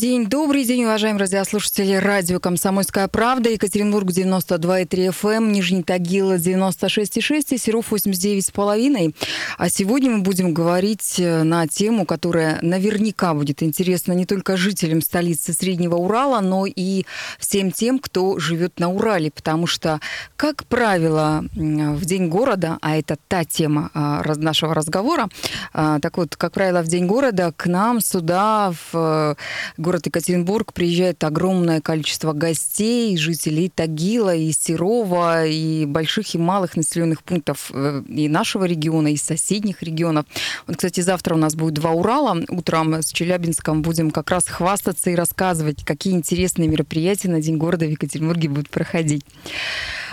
День, добрый день, уважаемые радиослушатели радио «Комсомольская правда», Екатеринбург 92,3 FM, эм, Нижний Тагил 96,6 и Серов 89,5. А сегодня мы будем говорить э, на тему, которая наверняка будет интересна не только жителям столицы Среднего Урала, но и всем тем, кто живет на Урале, потому что, как правило, в День города, а это та тема а, нашего разговора, а, так вот, как правило, в День города к нам сюда в город Екатеринбург приезжает огромное количество гостей, жителей Тагила, и Серова, и больших и малых населенных пунктов э, и нашего региона, и соседних регионов. Вот, кстати, завтра у нас будет два Урала. Утром с Челябинском будем как раз хвастаться и рассказывать, какие интересные мероприятия на День города в Екатеринбурге будут проходить.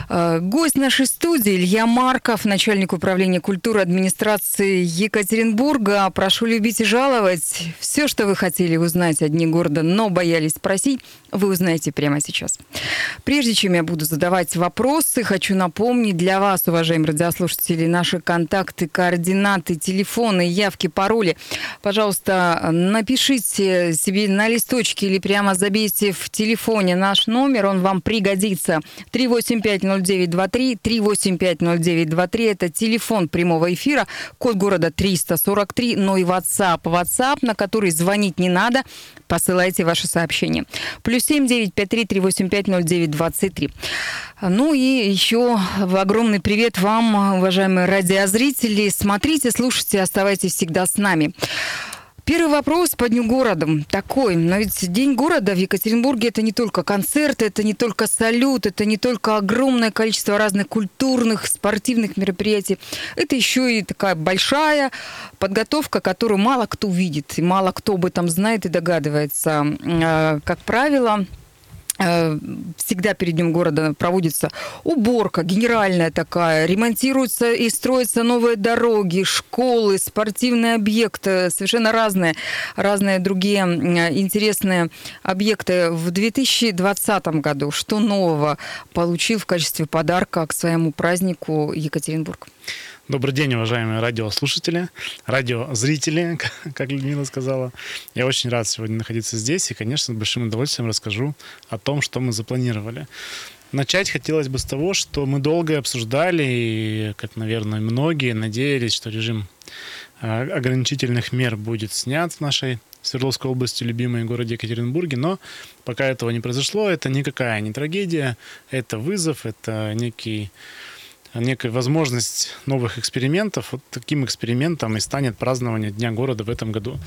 Э, гость нашей студии Илья Марков, начальник управления культуры администрации Екатеринбурга. Прошу любить и жаловать. Все, что вы хотели узнать о Дне города, но боялись спросить, вы узнаете прямо сейчас. Прежде чем я буду задавать вопросы, хочу напомнить для вас, уважаемые радиослушатели, наши контакты, координаты, телефоны, явки, пароли. Пожалуйста, напишите себе на листочке или прямо забейте в телефоне наш номер, он вам пригодится. 385 0923 385 0923. Это телефон прямого эфира, код города 343, но и WhatsApp. WhatsApp, на который звонить не надо, посылайте ваши сообщения. Плюс 7 953 385 0923. Ну и еще огромный привет вам, уважаемые радиозрители. Смотрите, слушайте, оставайтесь всегда с нами. Первый вопрос по Дню города такой. Но ведь День города в Екатеринбурге это не только концерты, это не только салют, это не только огромное количество разных культурных, спортивных мероприятий. Это еще и такая большая подготовка, которую мало кто видит, и мало кто об этом знает и догадывается. А, как правило, всегда перед Днем города проводится уборка генеральная такая, ремонтируются и строятся новые дороги, школы, спортивные объекты, совершенно разные, разные другие интересные объекты. В 2020 году что нового получил в качестве подарка к своему празднику Екатеринбург? Добрый день, уважаемые радиослушатели, радиозрители, как Людмила сказала. Я очень рад сегодня находиться здесь и, конечно, с большим удовольствием расскажу о том, что мы запланировали. Начать хотелось бы с того, что мы долго обсуждали, и, как, наверное, многие надеялись, что режим а, ограничительных мер будет снят в нашей Свердловской области, любимой городе Екатеринбурге, но пока этого не произошло, это никакая не трагедия, это вызов, это некий некая возможность новых экспериментов. Вот таким экспериментом и станет празднование Дня города в этом году.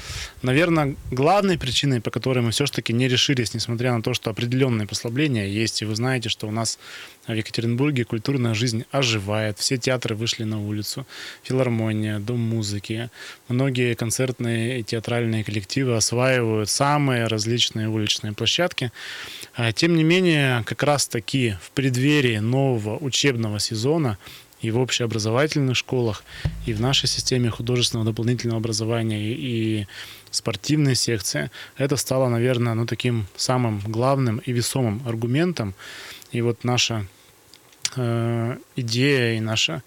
Наверное, главной причиной, по которой мы все-таки не решились, несмотря на то, что определенные послабления есть, и вы знаете, что у нас в Екатеринбурге культурная жизнь оживает. Все театры вышли на улицу. Филармония, Дом музыки. Многие концертные и театральные коллективы осваивают самые различные уличные площадки. А, тем не менее, как раз таки в преддверии нового учебного сезона и в общеобразовательных школах, и в нашей системе художественного дополнительного образования, и, и спортивной секции, это стало, наверное, ну, таким самым главным и весомым аргументом. И вот наша э, идея и наша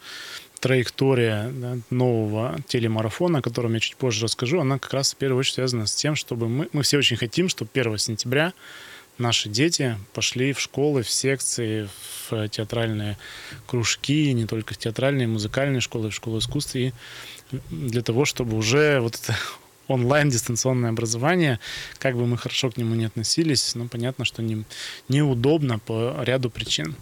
траектория да, нового телемарафона, о котором я чуть позже расскажу, она как раз в первую очередь связана с тем, чтобы мы, мы все очень хотим, чтобы 1 сентября наши дети пошли в школы, в секции, в театральные кружки, не только в театральные, музыкальные школы, в школы искусств, и для того, чтобы уже вот это онлайн дистанционное образование, как бы мы хорошо к нему не относились, но понятно, что не, неудобно по ряду причин.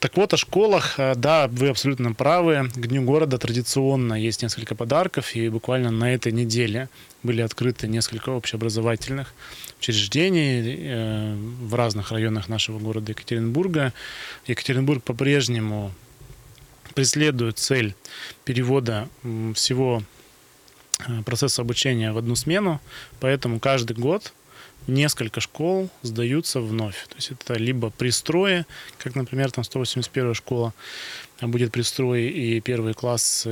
Так вот, о школах, э, да, вы абсолютно правы. К Дню города традиционно есть несколько подарков, и буквально на этой неделе были открыты несколько общеобразовательных учреждений э, в разных районах нашего города Екатеринбурга. Екатеринбург по-прежнему преследует цель перевода всего э, процесса обучения в одну смену, поэтому каждый год несколько школ сдаются вновь. То есть это либо пристрои, как, например, там 181 школа будет пристрой и первые классы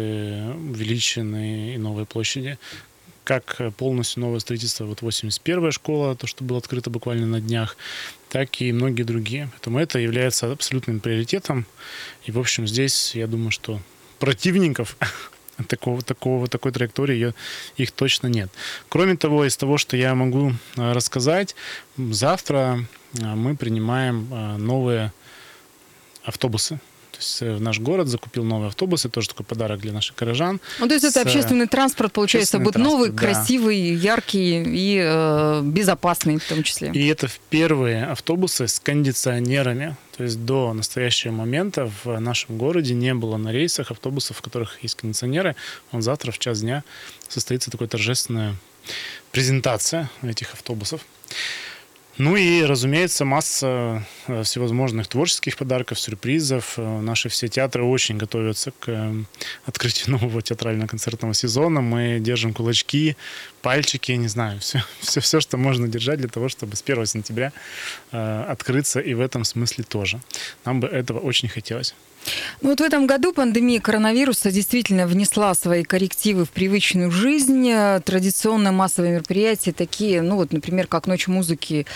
увеличены и новые площади, как полностью новое строительство, вот 81-я школа, то, что было открыто буквально на днях, так и многие другие. Поэтому это является абсолютным приоритетом. И, в общем, здесь, я думаю, что противников такого, такого, такой траектории ее, их точно нет. Кроме того, из того, что я могу а, рассказать, завтра а, мы принимаем а, новые автобусы то есть э, наш город закупил новый автобус, это тоже такой подарок для наших горожан. Ну, то есть это общественный транспорт, получается, будет новый, да. красивый, яркий и э, безопасный в том числе. И это первые автобусы с кондиционерами. То есть до настоящего момента в нашем городе не было на рейсах автобусов, в которых есть кондиционеры. Он завтра в час дня состоится такая торжественная презентация этих автобусов. Ну и, разумеется, масса э, всевозможных творческих подарков, сюрпризов. Э, наши все театры очень готовятся к э, открытию нового театрально-концертного сезона. Мы держим кулачки, пальчики, не знаю, все, все, все, что можно держать для того, чтобы с 1 сентября открыться и в этом смысле тоже. Нам бы этого очень хотелось. Ну вот в этом году пандемия коронавируса действительно внесла свои коррективы в привычную жизнь. Традиционные массовые мероприятия, такие, ну вот, например, как Ночь музыки,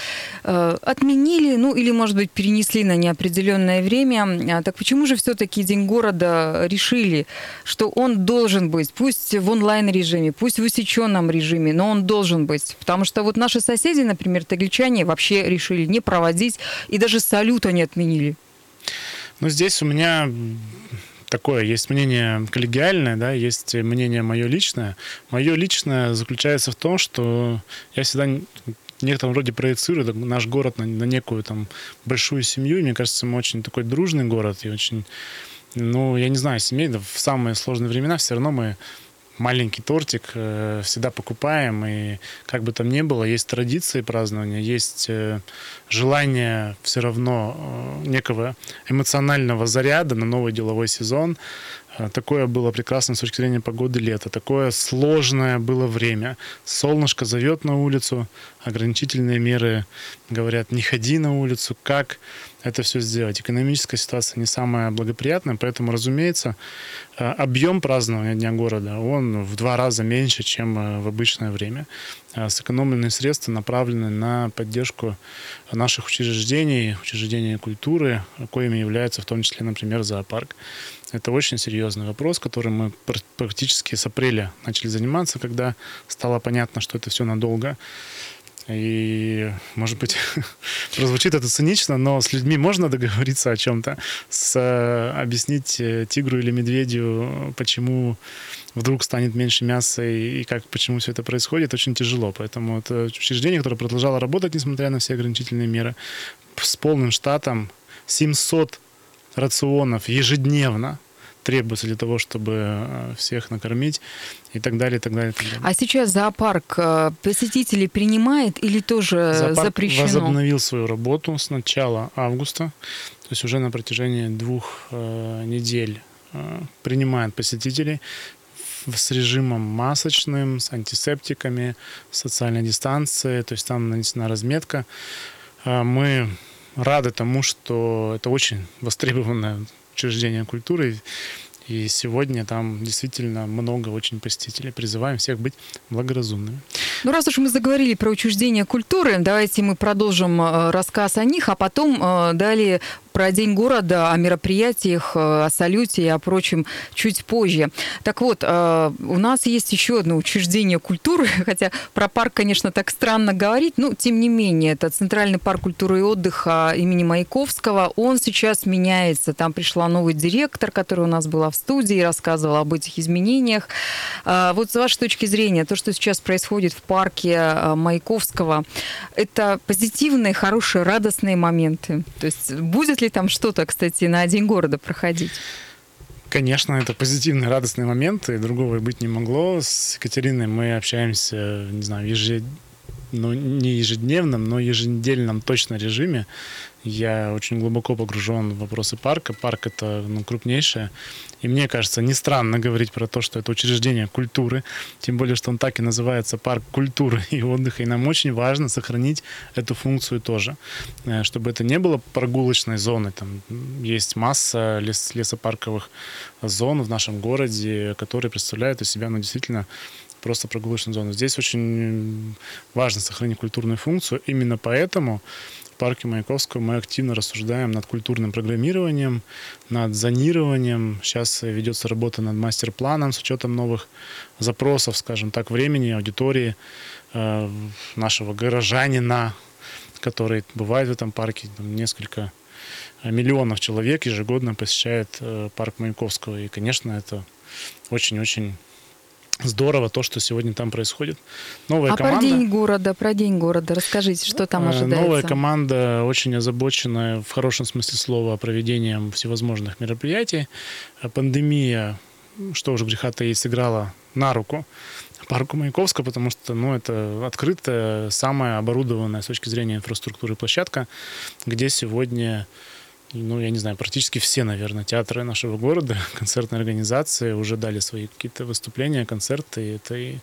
э, отменили, ну или, может быть, перенесли на неопределенное время. А так почему же все-таки День города решили, что он должен быть, пусть в онлайн-режиме, пусть в усеченном режиме, но он должен быть? Потому что вот наши соседи, например, тагличане, вообще решили не проводить и даже салюта не отменили. Ну, здесь у меня такое, есть мнение коллегиальное, да, есть мнение мое личное. Мое личное заключается в том, что я всегда в некотором роде проецирую наш город на, на некую там большую семью. И мне кажется, мы очень такой дружный город и очень, ну, я не знаю, семейно в самые сложные времена все равно мы маленький тортик э, всегда покупаем, и как бы там ни было, есть традиции празднования, есть э, желание все равно э, некого эмоционального заряда на новый деловой сезон. Такое было прекрасно с точки зрения погоды лета. Такое сложное было время. Солнышко зовет на улицу, ограничительные меры говорят, не ходи на улицу. Как это все сделать? Экономическая ситуация не самая благоприятная, поэтому, разумеется, Э, объем празднования Дня города, он в два раза меньше, чем э, в обычное время. Э, сэкономленные средства направлены на поддержку наших учреждений, учреждений культуры, коими является в том числе, например, зоопарк. Это очень серьезный вопрос, которым мы практически с апреля начали заниматься, когда стало понятно, что это все надолго. И, может быть, прозвучит это цинично, но с людьми можно договориться о чем-то, с, э, объяснить э, тигру или медведю, почему вдруг станет меньше мяса и, и как, почему все это происходит, очень тяжело. Поэтому это учреждение, которое продолжало работать, несмотря на все ограничительные меры, с полным штатом, 700 рационов ежедневно требуется для того, чтобы э, всех накормить и так далее, и так далее. И так далее. А сейчас зоопарк э, посетителей принимает или тоже зоопарк запрещено? возобновил свою работу с начала августа, то есть уже на протяжении двух э, недель принимает посетителей с режимом масочным, с антисептиками, социальной дистанцией, то есть там нанесена разметка. Мы рады тому, что это очень востребованная учреждения культуры. И сегодня там действительно много очень посетителей. Призываем всех быть благоразумными. Ну, раз уж мы заговорили про учреждения культуры, давайте мы продолжим э, рассказ о них, а потом э, далее про День города, о мероприятиях, э, о салюте и о прочем чуть позже. Так вот, э, у нас есть еще одно учреждение культуры, хотя про парк, конечно, так странно говорить, но тем не менее, это Центральный парк культуры и отдыха имени Маяковского. Он сейчас меняется. Там пришла новый директор, который у нас была в студии, рассказывал об этих изменениях. А, вот с вашей точки зрения, то, что сейчас происходит в парке э, Маяковского, это позитивные, хорошие, радостные моменты? То есть будет ли там что-то, кстати, на День города проходить? Конечно, это позитивный, радостный момент, и другого и быть не могло. С Екатериной мы общаемся, не знаю, ежедневно, ну, не ежедневном, но еженедельном точно режиме. Я очень глубоко погружен в вопросы парка. Парк это ну, крупнейшее. И мне кажется, не странно говорить про то, что это учреждение культуры, тем более, что он так и называется парк культуры и отдыха. И нам очень важно сохранить эту функцию тоже, э, чтобы это не было прогулочной зоной. Там есть масса лес, лесопарковых зон в нашем городе, которые представляют из себя ну, действительно просто прогулочную зону. Здесь очень важно сохранить культурную функцию. Именно поэтому парке Маяковского мы активно рассуждаем над культурным программированием, над зонированием. Сейчас ведется работа над мастер-планом с учетом новых запросов, скажем так, времени, аудитории э, нашего горожанина, который бывает в этом парке там, несколько миллионов человек ежегодно посещает э, парк Маяковского. И, конечно, это очень-очень здорово то, что сегодня там происходит. Новая а команда, про день города, про день города, расскажите, что там э, ожидается? Новая команда очень озабочена в хорошем смысле слова проведением всевозможных мероприятий. Пандемия, что уже греха-то и сыграла на руку парку Маяковского, потому что ну, это открытая, самая оборудованная с точки зрения инфраструктуры площадка, где сегодня ну, я не знаю, практически все, наверное, театры нашего города, концертные организации уже дали свои какие-то выступления, концерты. Это и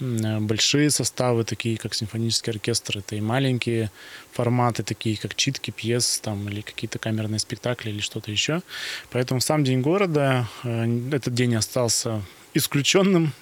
большие составы, такие как симфонический оркестр, это и маленькие форматы, такие как читки, пьес там, или какие-то камерные спектакли или что-то еще. Поэтому сам День города, э, этот день остался исключенным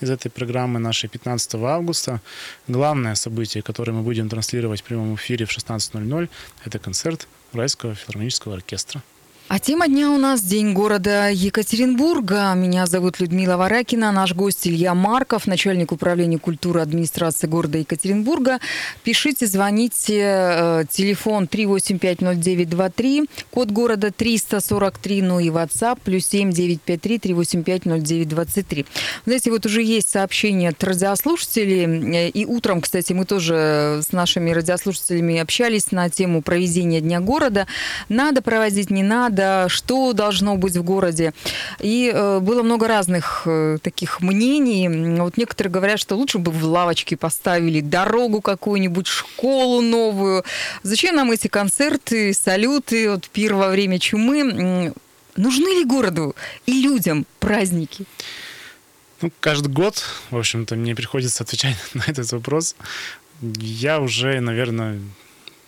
из этой программы нашей 15 августа. Главное событие, которое мы будем транслировать в прямом эфире в 16.00, это концерт Уральского филармонического оркестра. А тема дня у нас День города Екатеринбурга. Меня зовут Людмила Варакина, наш гость Илья Марков, начальник управления культуры администрации города Екатеринбурга. Пишите, звоните, э, телефон 3850923, код города 343, ну и WhatsApp, плюс 7953 3850923. Знаете, вот уже есть сообщения от радиослушателей, э, и утром, кстати, мы тоже с нашими радиослушателями общались на тему проведения Дня города. Надо проводить, не надо надо, что должно быть в городе. И э, было много разных э, таких мнений. Вот некоторые говорят, что лучше бы в лавочке поставили дорогу какую-нибудь, школу новую. Зачем нам эти концерты, салюты, вот пир во время чумы? Нужны ли городу и людям праздники? Ну, каждый год, в общем-то, мне приходится отвечать на этот вопрос. Я уже, наверное,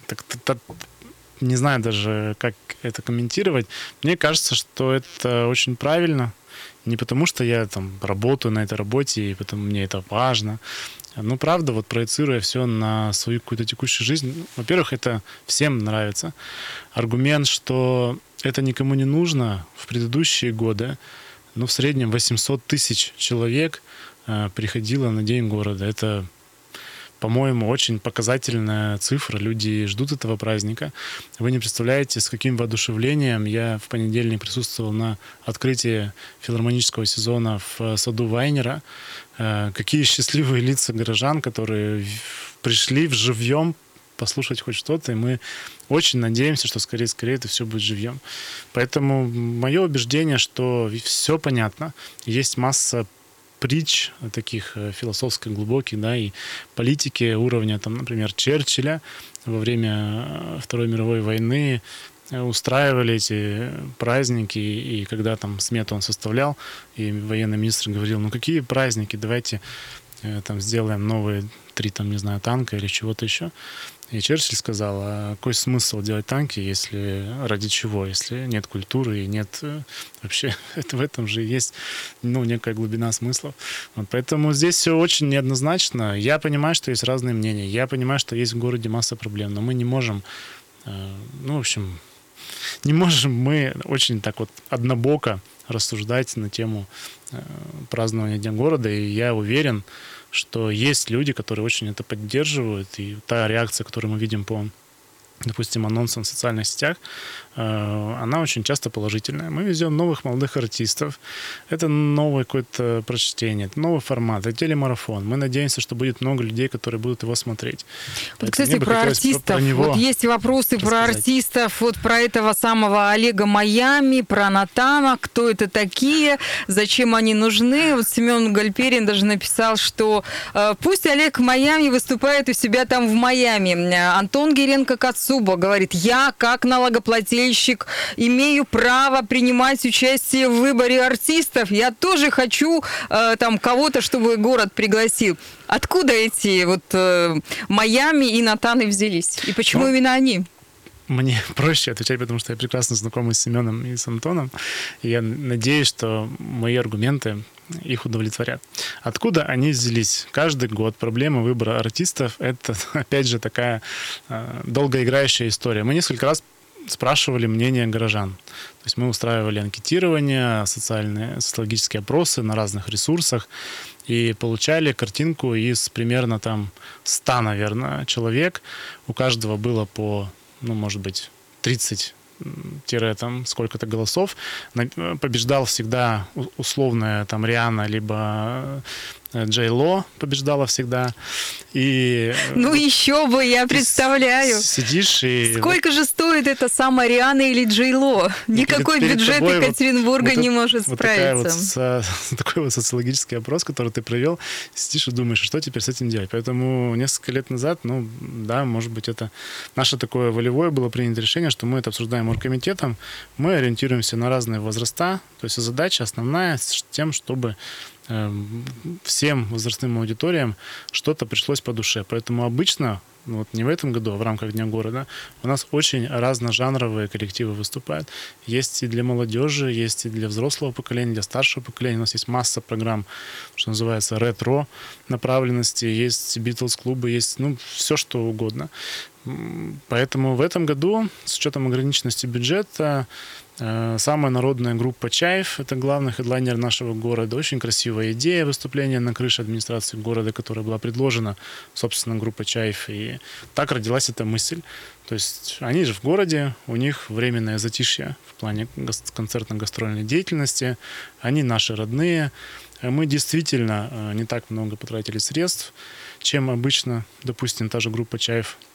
так, так, не знаю даже, как это комментировать. Мне кажется, что это очень правильно. Не потому, что я там работаю на этой работе, и потому мне это важно. Ну, правда, вот проецируя все на свою какую-то текущую жизнь, во-первых, это всем нравится. Аргумент, что это никому не нужно в предыдущие годы, ну, в среднем 800 тысяч человек э, приходило на День города. Это по-моему, очень показательная цифра. Люди ждут этого праздника. Вы не представляете, с каким воодушевлением я в понедельник присутствовал на открытии филармонического сезона в саду Вайнера. Э, какие счастливые лица горожан, которые пришли в живьем послушать хоть что-то, и мы очень надеемся, что скорее-скорее это все будет живьем. Поэтому мое убеждение, что все понятно, есть масса притч таких э, философских глубоких, да, и политики уровня, там, например, Черчилля во время э, Второй мировой войны э, устраивали эти праздники, и когда там смету он составлял, и военный министр говорил, ну какие праздники, давайте там сделаем новые три, там, не знаю, танка или чего-то еще. И Черчилль сказал, а какой смысл делать танки, если ради чего, если нет культуры и нет э, вообще, это в этом же есть ну, некая глубина смыслов. Вот, поэтому здесь все очень неоднозначно. Я понимаю, что есть разные мнения, я понимаю, что есть в городе масса проблем, но мы не можем, э, ну, в общем, не можем мы очень так вот однобоко рассуждать на тему э, празднования Дня города, и я уверен, что есть люди, которые очень это поддерживают, и та реакция, которую мы видим по допустим, анонсом в социальных сетях, э, она очень часто положительная. Мы везем новых молодых артистов. Это новое какое-то прочтение, это новый формат, это телемарафон. Мы надеемся, что будет много людей, которые будут его смотреть. Вот, кстати, про артистов. Про, про вот есть вопросы рассказать. про артистов, вот про этого самого Олега Майами, про Натана, кто это такие, зачем они нужны. Вот Семен Гальперин даже написал, что э, пусть Олег Майами выступает у себя там в Майами. Антон Геренко к Зуба говорит, я как налогоплательщик имею право принимать участие в выборе артистов. Я тоже хочу э, там кого-то, чтобы город пригласил. Откуда эти вот э, Майами и Натаны взялись? И почему ну, именно они? Мне проще отвечать, потому что я прекрасно знаком с Семеном и с Антоном. И я надеюсь, что мои аргументы их удовлетворят. Откуда они взялись? Каждый год проблема выбора артистов — это, опять же, такая э, долгоиграющая история. Мы несколько раз спрашивали мнение горожан. То есть мы устраивали анкетирование, социальные, социологические опросы на разных ресурсах и получали картинку из примерно там 100, наверное, человек. У каждого было по, ну, может быть, 30 тире там сколько-то голосов, побеждал всегда условная там Риана, либо Э, Джей Ло побеждала всегда. И, э, ну еще бы, я представляю. Сидишь и... Сколько же стоит эта самая Риана или Джей Ло? Никакой перед, перед бюджет Екатеринбурга вот, не вот может вот справиться. Вот, такой вот социологический опрос, который ты провел, сидишь и думаешь, что теперь с этим делать. Поэтому несколько лет назад, ну да, может быть, это наше такое волевое было принято решение, что мы это обсуждаем оргкомитетом, мы ориентируемся на разные возраста, то есть задача основная с тем, чтобы всем возрастным аудиториям что-то пришлось по душе. Поэтому обычно, ну вот не в этом году, а в рамках Дня города, у нас очень разножанровые коллективы выступают. Есть и для молодежи, есть и для взрослого поколения, для старшего поколения. У нас есть масса программ, что называется, ретро направленности, есть Битлз-клубы, есть ну, все что угодно. Поэтому в этом году, с учетом ограниченности бюджета, самая народная группа «Чаев» — это главный хедлайнер нашего города. Очень красивая идея выступления на крыше администрации города, которая была предложена, собственно, группой «Чаев». И так родилась эта мысль. То есть они же в городе, у них временное затишье в плане концертно-гастрольной деятельности, они наши родные. Мы действительно э, не так много потратили средств, чем обычно, допустим, та же группа «Чаев» Э,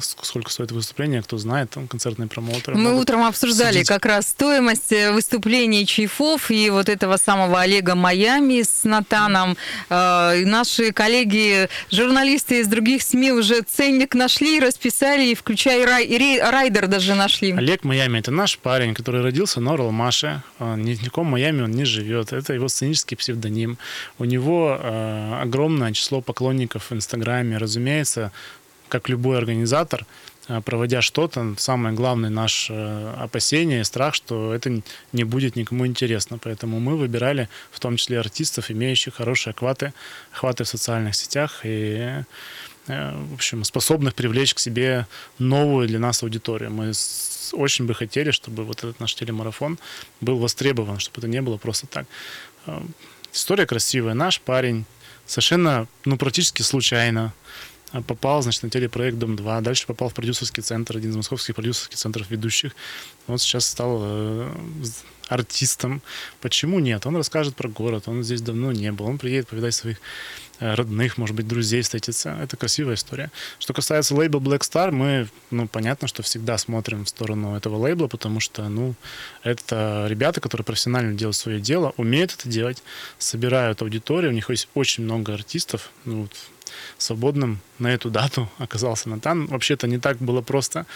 сколько стоит выступление, кто знает, там концертные промоутеры. Мы утром обсуждали судить. как раз стоимость э, выступлений Чайфов и вот этого самого Олега Майами с Натаном. Э, наши коллеги, журналисты из других СМИ уже ценник нашли, расписали, включая рай, райдер даже нашли. Олег Майами – это наш парень, который родился на Орлмаше. Ни в каком Майами он не живет. Это его сценический псевдоним. У него огромное число поклонников в Инстаграме. Разумеется, как любой организатор, э, проводя что-то, самое главное наше э, опасение и страх, что это не будет никому интересно. Поэтому мы выбирали в том числе артистов, имеющих хорошие охваты, охваты в социальных сетях и э, в общем, способных привлечь к себе новую для нас аудиторию. Мы очень бы хотели, чтобы вот этот наш телемарафон был востребован, чтобы это не было просто так. История красивая. Наш парень совершенно, ну, практически случайно попал, значит, на телепроект «Дом-2», дальше попал в продюсерский центр, один из московских продюсерских центров ведущих. Вот сейчас стал э, артистом. Почему нет? Он расскажет про город, он здесь давно не был, он приедет повидать своих э, родных, может быть, друзей встретиться. Это красивая история. Что касается лейбла Black Star, мы, ну, понятно, что всегда смотрим в сторону этого лейбла, потому что, ну, это ребята, которые профессионально делают свое дело, умеют это делать, собирают аудиторию, у них есть очень много артистов, ну, вот, свободным на эту дату оказался Натан. Вообще-то не так было просто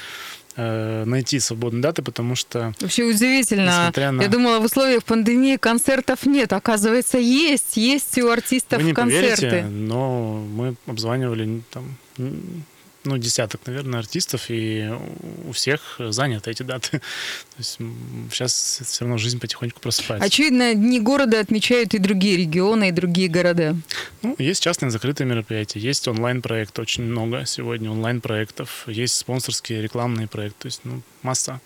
э, найти свободные даты, потому что... Вообще удивительно. На... Я думала, в условиях пандемии концертов нет. Оказывается, есть. Есть у артистов Вы не концерты. Поверите, но мы обзванивали там ну, десяток, наверное, артистов, и у всех заняты эти даты. То есть сейчас все равно жизнь потихоньку просыпается. Очевидно, дни города отмечают и другие регионы, и другие города. Ну, есть частные закрытые мероприятия, есть онлайн-проект, очень много сегодня онлайн-проектов, есть спонсорские рекламные проекты, то есть ну, масса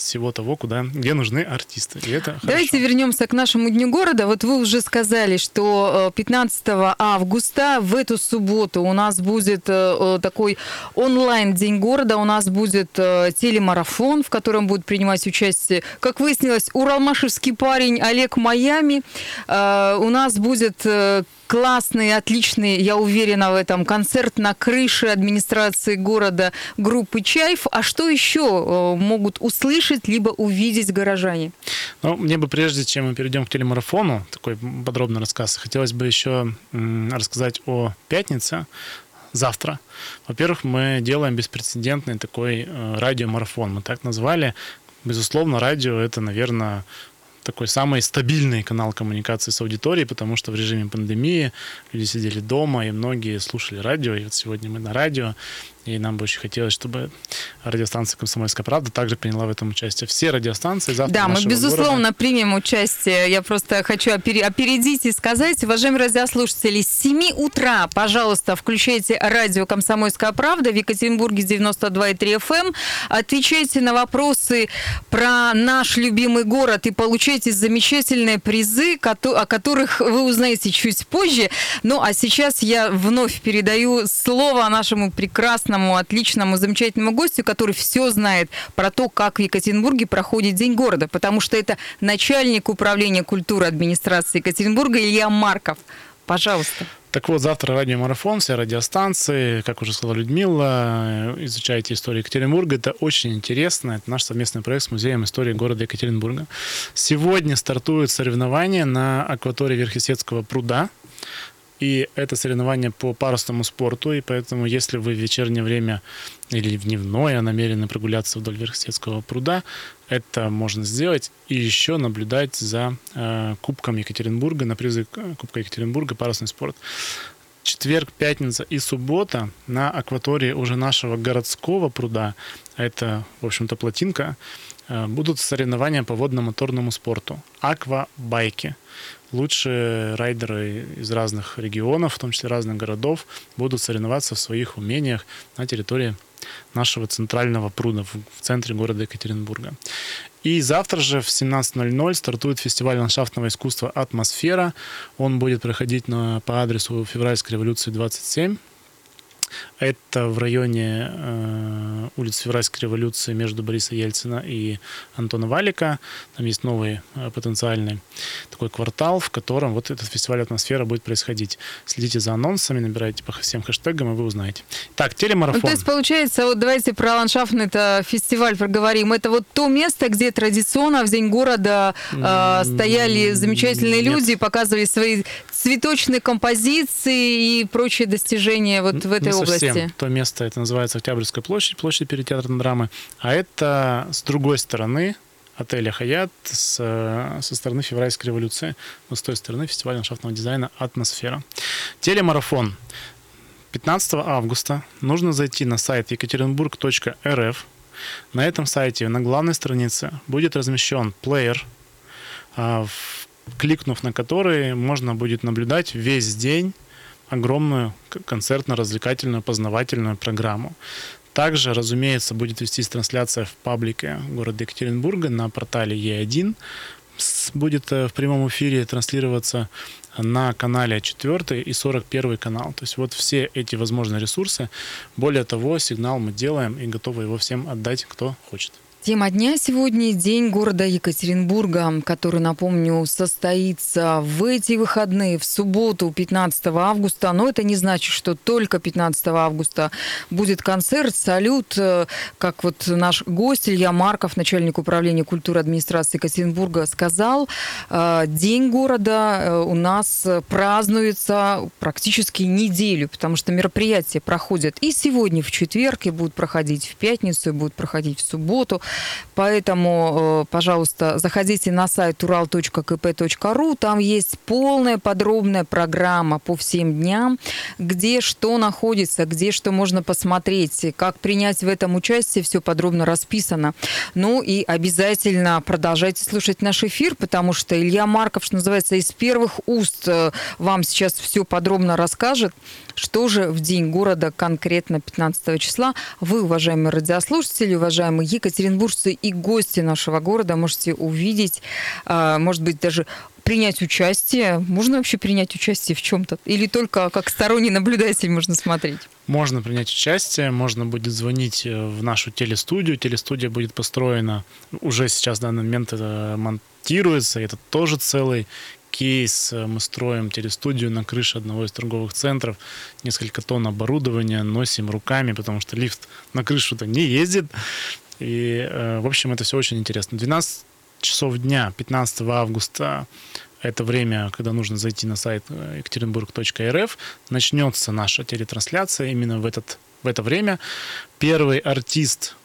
всего того, куда, где нужны артисты. И это Давайте вернемся к нашему Дню города. Вот вы уже сказали, что 15 э, августа в эту субботу у нас будет э, э, такой онлайн День города, у нас будет телемарафон, в котором будет принимать участие, как выяснилось, уралмашевский парень Олег Майами. У нас будет классный, отличный, я уверена в этом, концерт на крыше администрации города группы «Чайф». А что еще э, могут услышать либо увидеть горожане? Ну, мне бы прежде, чем мы перейдем к телемарафону, такой подробный рассказ, хотелось бы еще рассказать о пятнице, завтра. Во-первых, мы делаем беспрецедентный такой э, радиомарафон. Мы так назвали. Безусловно, радио — это, наверное, такой самый стабильный канал коммуникации с аудиторией, потому что в режиме пандемии люди сидели дома, и многие слушали радио, и вот сегодня мы на радио. И нам бы очень хотелось, чтобы радиостанция «Комсомольская правда» также приняла в этом участие. Все радиостанции завтра Да, мы, безусловно, города. примем участие. Я просто хочу опередить и сказать, уважаемые радиослушатели, с 7 утра, пожалуйста, включайте радио «Комсомольская правда» в Екатеринбурге 92,3 FM. эм. Отвечайте на вопросы про наш любимый город и получайте замечательные призы, о которых вы узнаете чуть позже. Ну, а сейчас я вновь передаю слово нашему прекрасному, отличному, замечательному гостю, который все знает про то, как в Екатеринбурге проходит День города, потому что это начальник управления культуры администрации Екатеринбурга Илья Марков. Пожалуйста. Так вот, завтра радиомарафон, все радиостанции, как уже сказала Людмила, э, изучайте историю Екатеринбурга. Это очень интересно. Это наш совместный проект с Музеем истории города Екатеринбурга. Сегодня стартует соревнование на акватории Верхесецкого пруда. И это соревнование по парусному спорту, и поэтому, если вы в вечернее время или в дневное намерены прогуляться вдоль Верхесецкого пруда, это можно сделать и еще наблюдать за э, Кубком Екатеринбурга, на призы к- Кубка Екатеринбурга парусный спорт. Четверг, пятница и суббота на акватории уже нашего городского пруда, это, в общем-то, плотинка, э, будут соревнования по водно-моторному спорту. Аквабайки. Лучшие райдеры из разных регионов, в том числе разных городов, будут соревноваться в своих умениях на территории нашего центрального пруда в центре города Екатеринбурга. И завтра же в 17.00 стартует фестиваль ландшафтного искусства «Атмосфера». Он будет проходить на, по адресу Февральской революции 27. Это в районе э, улицы Февральской революции между Бориса Ельцина и Антона Валика. Там есть новый э, потенциальный такой квартал, в котором вот этот фестиваль «Атмосфера» будет происходить. Следите за анонсами, набирайте по всем хэштегам, и вы узнаете. Так, телемарафон. Ну, то есть, получается, вот давайте про ландшафтный фестиваль проговорим. Это вот то место, где традиционно в День города э, стояли замечательные Нет. люди, показывали свои цветочные композиции и прочие достижения вот в этой Не области. совсем. То место, это называется Октябрьская площадь, площадь перед театром драмы. А это с другой стороны отеля «Хаят» с, э, со стороны Февральской революции. Вот с той стороны фестиваль ландшафтного дизайна «Атмосфера». Телемарафон. 15 августа нужно зайти на сайт екатеринбург.рф. На этом сайте на главной странице будет размещен плеер, а, кликнув на который можно будет наблюдать весь день огромную концертно-развлекательную познавательную программу. Также, разумеется, будет вестись трансляция в паблике города Екатеринбурга на портале Е1. С- Будет э, в прямом эфире транслироваться на канале 4 и 41 канал. То есть вот все эти возможные ресурсы. Более того, сигнал мы делаем и готовы его всем отдать, кто хочет. Тема дня сегодня – День города Екатеринбурга, который, напомню, состоится в эти выходные, в субботу, 15 августа. Но это не значит, что только 15 августа будет концерт, салют, э, как вот наш гость Илья Марков, начальник управления культуры администрации Екатеринбурга, сказал. э, День города э, у нас празднуется практически неделю, потому что мероприятия проходят и сегодня в четверг, и будут проходить в пятницу, и будут проходить в субботу. Поэтому, э, пожалуйста, заходите на сайт ural.kp.ru. Там есть полная подробная программа по всем дням, где что находится, где что можно посмотреть, как принять в этом участие, все подробно расписано. Ну и обязательно продолжайте слушать наш эфир, потому что Илья Марков, что называется, из первых уст э, вам сейчас все подробно расскажет, что же в День города конкретно 15 числа вы, уважаемые радиослушатели, уважаемые екатеринбуржцы и гости нашего города, можете увидеть, а, может быть, даже принять участие. Можно вообще принять участие в чем-то? Или только как сторонний наблюдатель можно смотреть? Можно принять участие, можно будет звонить э, в нашу телестудию. Телестудия будет построена, уже сейчас в данный момент это монтируется, это тоже целый кейс. Мы строим телестудию на крыше одного из торговых центров. Несколько тонн оборудования носим руками, потому что лифт на крышу-то не ездит. И, э, в общем, это все очень интересно. 12 часов дня, 15 августа, это время, когда нужно зайти на сайт э, екатеринбург.рф, начнется наша телетрансляция именно в, этот, в это время. Первый артист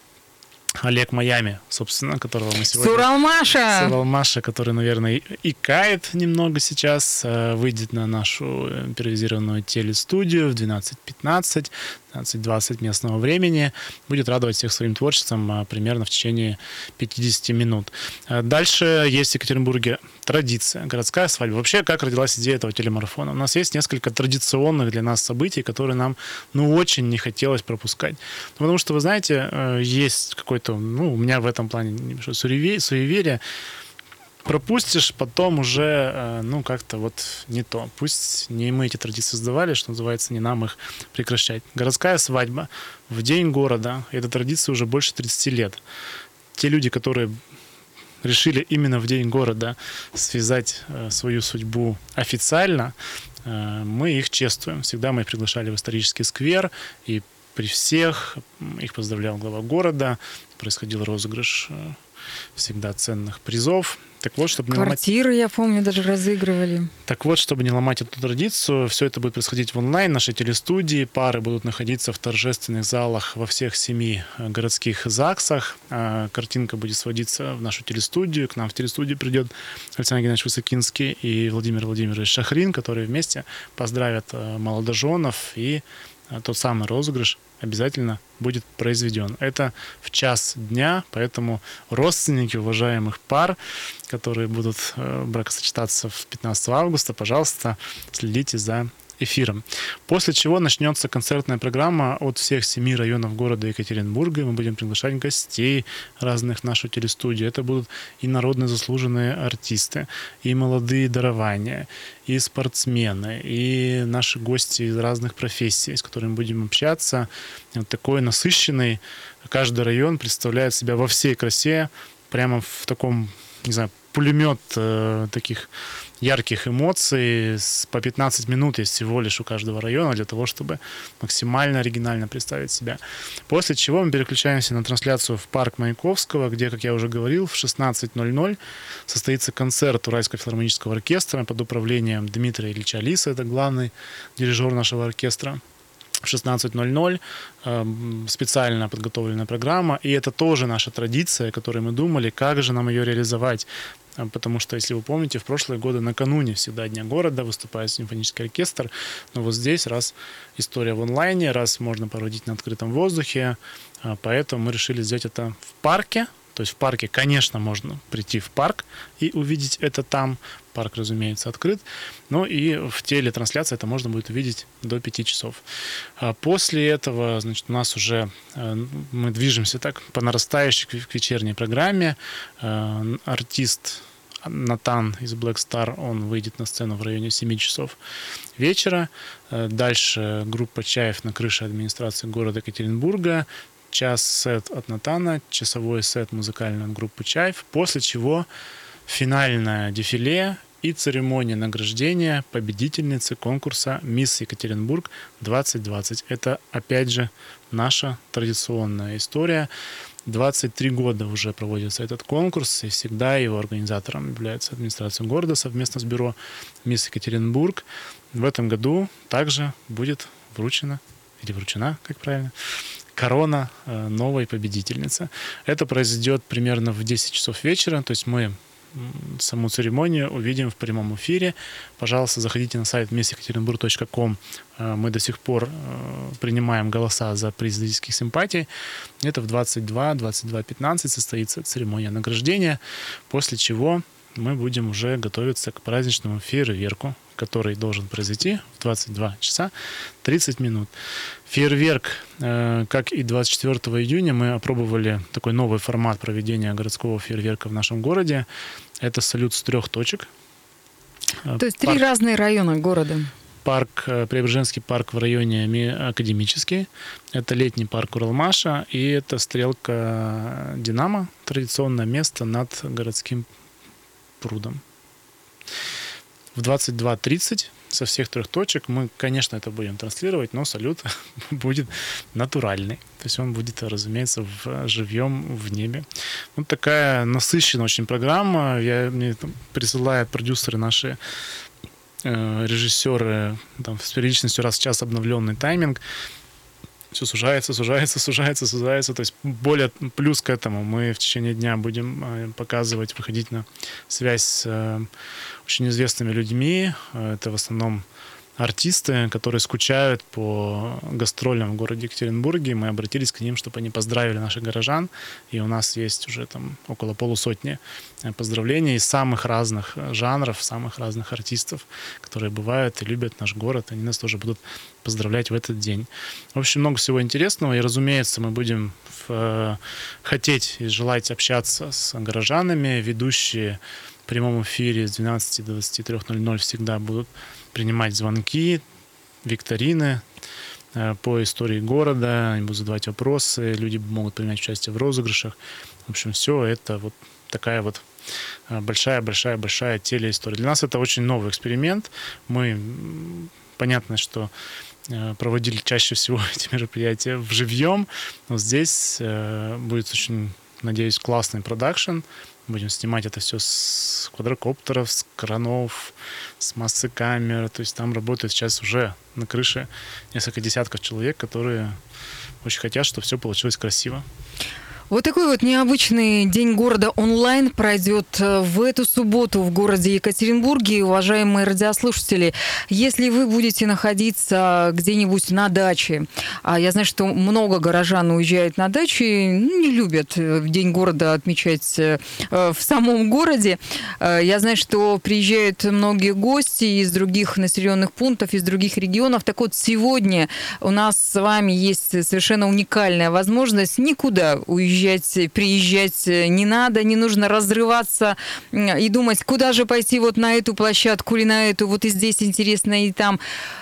Олег Майами, собственно, которого мы сегодня... Суралмаша! Суралмаша, который, наверное, и кает немного сейчас, э, выйдет на нашу импровизированную телестудию в 12.15. 15-20 местного времени, будет радовать всех своим творчеством а, примерно в течение 50 минут. Дальше есть в Екатеринбурге традиция, городская свадьба. Вообще, как родилась идея этого телемарафона? У нас есть несколько традиционных для нас событий, которые нам, ну, очень не хотелось пропускать. Ну, потому что, вы знаете, э, есть какой-то, ну, у меня в этом плане небольшое суеверие, пропустишь, потом уже, э, ну, как-то вот не то. Пусть не мы эти традиции создавали, что называется, не нам их прекращать. Городская свадьба в день города, эта традиция уже больше 30 лет. Те люди, которые решили именно в день города связать э, свою судьбу официально, э, мы их чествуем. Всегда мы их приглашали в исторический сквер, и при всех их поздравлял глава города, происходил розыгрыш всегда ценных призов. Так вот, чтобы Квартиры, ломать... я помню, даже разыгрывали. Так вот, чтобы не ломать эту традицию, все это будет происходить в онлайн. Наши телестудии, пары будут находиться в торжественных залах во всех семи э, городских ЗАГСах. А картинка будет сводиться в нашу телестудию. К нам в телестудию придет Александр Геннадьевич Высокинский и Владимир Владимирович Шахрин, которые вместе поздравят э, молодоженов и э, тот самый розыгрыш обязательно будет произведен. Это в час дня, поэтому родственники уважаемых пар, которые будут э, бракосочетаться в 15 августа, пожалуйста, следите за эфиром. После чего начнется концертная программа от всех семи районов города Екатеринбурга. Мы будем приглашать гостей разных в нашу. Это будут и народные заслуженные артисты, и молодые дарования, и спортсмены, и наши гости из разных профессий, с которыми будем общаться. Вот такой насыщенный. Каждый район представляет себя во всей красе, прямо в таком, не знаю, пулемет э, таких ярких эмоций. По 15 минут есть всего лишь у каждого района для того, чтобы максимально оригинально представить себя. После чего мы переключаемся на трансляцию в парк Маяковского, где, как я уже говорил, в 16.00 состоится концерт Уральского филармонического оркестра под управлением Дмитрия Ильича Лиса, это главный дирижер нашего оркестра в 16.00 эм, специально подготовленная программа, и это тоже наша традиция, о которой мы думали, как же нам ее реализовать. Э, потому что, если вы помните, в прошлые годы накануне всегда Дня города выступает симфонический оркестр, но вот здесь раз история в онлайне, раз можно проводить на открытом воздухе, э, поэтому мы решили сделать это в парке, то есть в парке, конечно, можно прийти в парк и увидеть это там. Парк, разумеется, открыт. Но и в телетрансляции это можно будет увидеть до 5 часов. А после этого, значит, у нас уже э, мы движемся так по нарастающей к вечерней программе. Э, артист Натан из Black Star, он выйдет на сцену в районе 7 часов вечера. Э, дальше группа Чаев на крыше администрации города Екатеринбурга час сет от Натана, часовой сет музыкальной группы Чайф, после чего финальное дефиле и церемония награждения победительницы конкурса «Мисс Екатеринбург 2020». Это, опять же, наша традиционная история. 23 года уже проводится этот конкурс, и всегда его организатором является администрация города совместно с бюро «Мисс Екатеринбург». В этом году также будет вручена, или вручена, как правильно, корона э, новой победительницы. Это произойдет примерно в 10 часов вечера, то есть мы саму церемонию увидим в прямом эфире. Пожалуйста, заходите на сайт местекатеринбург.ком. Э, мы до сих пор э, принимаем голоса за приз зрительских симпатий. Это в 22-22.15 состоится церемония награждения, после чего мы будем уже готовиться к праздничному фейерверку, который должен произойти в 22 часа 30 минут. Фейерверк, э, как и 24 июня, мы опробовали такой новый формат проведения городского фейерверка в нашем городе. Это салют с трех точек. Э, То есть парк, три разные района города. Парк, э, Преображенский парк в районе Академический. Это летний парк Уралмаша. И это стрелка Динамо, традиционное место над городским прудом. В 22.30 со всех трех точек мы, конечно, это будем транслировать, но салют будет натуральный. То есть он будет, разумеется, в, живьем в небе. Вот такая насыщенная очень программа. Я, мне там, присылают продюсеры наши э, режиссеры там, с периодичностью раз в час обновленный тайминг все сужается, сужается, сужается, сужается. То есть более плюс к этому мы в течение дня будем э, показывать, выходить на связь с э, очень известными людьми. Это в основном артисты, которые скучают по гастролям в городе Екатеринбурге. Мы обратились к ним, чтобы они поздравили наших горожан. И у нас есть уже там около полусотни э, поздравлений из самых разных э, жанров, самых разных артистов, которые бывают и любят наш город. Они нас тоже будут поздравлять в этот день. В общем, много всего интересного. И, разумеется, мы будем в, э, хотеть и желать общаться с горожанами. Ведущие в прямом эфире с 12 до 23.00 всегда будут принимать звонки, викторины э, по истории города, они будут задавать вопросы, люди могут принимать участие в розыгрышах. В общем, все это вот такая вот большая-большая-большая телеистория. Для нас это очень новый эксперимент. Мы, понятно, что э, проводили чаще всего эти мероприятия в живьем, но здесь э, будет очень, надеюсь, классный продакшн. Будем снимать это все с квадрокоптеров, с кранов, с массы камер. То есть там работает сейчас уже на крыше несколько десятков человек, которые очень хотят, чтобы все получилось красиво. Вот такой вот необычный день города онлайн пройдет э, в эту субботу в городе Екатеринбурге. Уважаемые радиослушатели, если вы будете находиться где-нибудь на даче, а я знаю, что много горожан уезжает на дачи, не любят э, День города отмечать э, в самом городе. Я знаю, что приезжают многие гости из других населенных пунктов, из других регионов. Так вот, сегодня у нас с вами есть совершенно уникальная возможность никуда уезжать уезжать, приезжать не надо, не нужно разрываться и думать, куда же пойти вот на эту площадку или на эту, вот и здесь интересно, и там.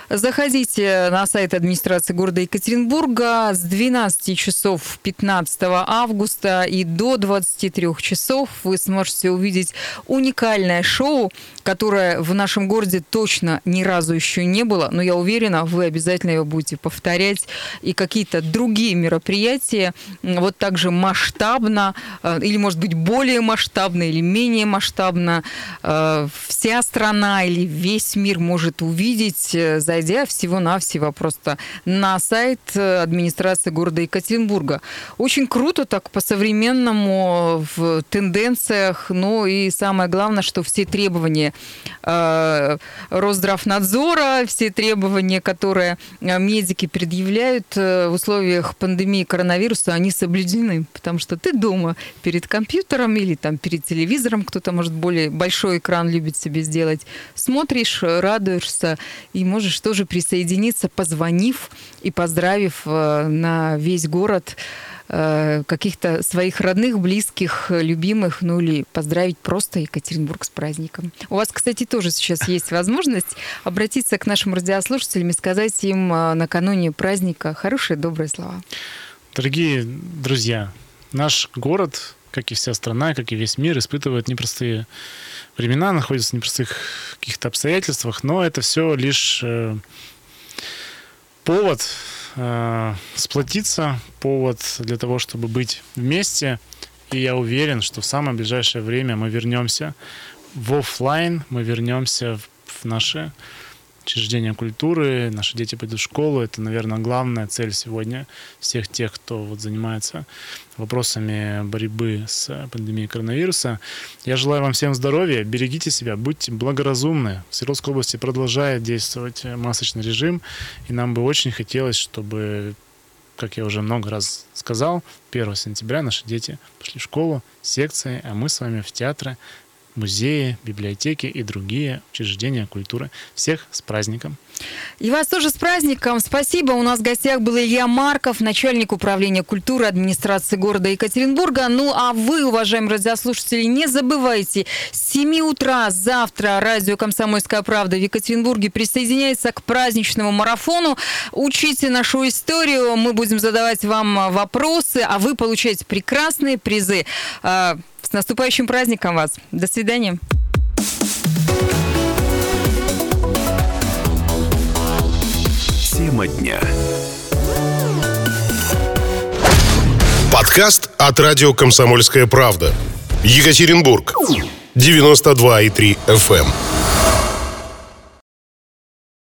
Заходите на сайт администрации города Екатеринбурга с 12 часов 15 августа и до 23 часов вы сможете увидеть уникальное шоу, которое в нашем городе точно ни разу еще не было, но я уверена, вы обязательно его будете повторять. И какие-то другие мероприятия вот также масштабно, э, или, может быть, более масштабно, или менее масштабно, э, вся страна или весь мир может увидеть, э, зайдя всего-навсего просто на сайт администрации города Екатеринбурга. Очень круто так по-современному в тенденциях, ну и самое главное, что все требования Росздравнадзора, все требования, которые медики предъявляют в условиях пандемии коронавируса, они соблюдены потому что ты дома перед компьютером или там перед телевизором, кто-то, может, более большой экран любит себе сделать, смотришь, радуешься и можешь тоже присоединиться, позвонив и поздравив э, на весь город э, каких-то своих родных, близких, любимых, ну или поздравить просто Екатеринбург с праздником. У вас, кстати, тоже сейчас есть возможность обратиться к нашим радиослушателям и сказать им э, накануне праздника хорошие, добрые слова. Дорогие друзья, наш город, как и вся страна, как и весь мир, испытывает непростые времена, находится в непростых каких-то обстоятельствах, но это все лишь э, повод э, сплотиться, повод для того, чтобы быть вместе. И я уверен, что в самое ближайшее время мы вернемся в офлайн, мы вернемся в наши учреждения культуры, наши дети пойдут в школу. Это, наверное, главная цель сегодня всех тех, кто вот занимается вопросами борьбы с пандемией коронавируса. Я желаю вам всем здоровья, берегите себя, будьте благоразумны. В Свердловской области продолжает действовать масочный режим, и нам бы очень хотелось, чтобы как я уже много раз сказал, 1 сентября наши дети пошли в школу, секции, а мы с вами в театры, музеи, библиотеки и другие учреждения культуры. Всех с праздником! И вас тоже с праздником. Спасибо. У нас в гостях был Илья Марков, начальник управления культуры администрации города Екатеринбурга. Ну, а вы, уважаемые радиослушатели, не забывайте, с 7 утра завтра радио «Комсомольская правда» в Екатеринбурге присоединяется к праздничному марафону. Учите нашу историю, мы будем задавать вам вопросы, а вы получаете прекрасные призы. С наступающим праздником вас. До свидания. Тема дня. Подкаст от радио «Комсомольская правда». Екатеринбург. 92,3 FM.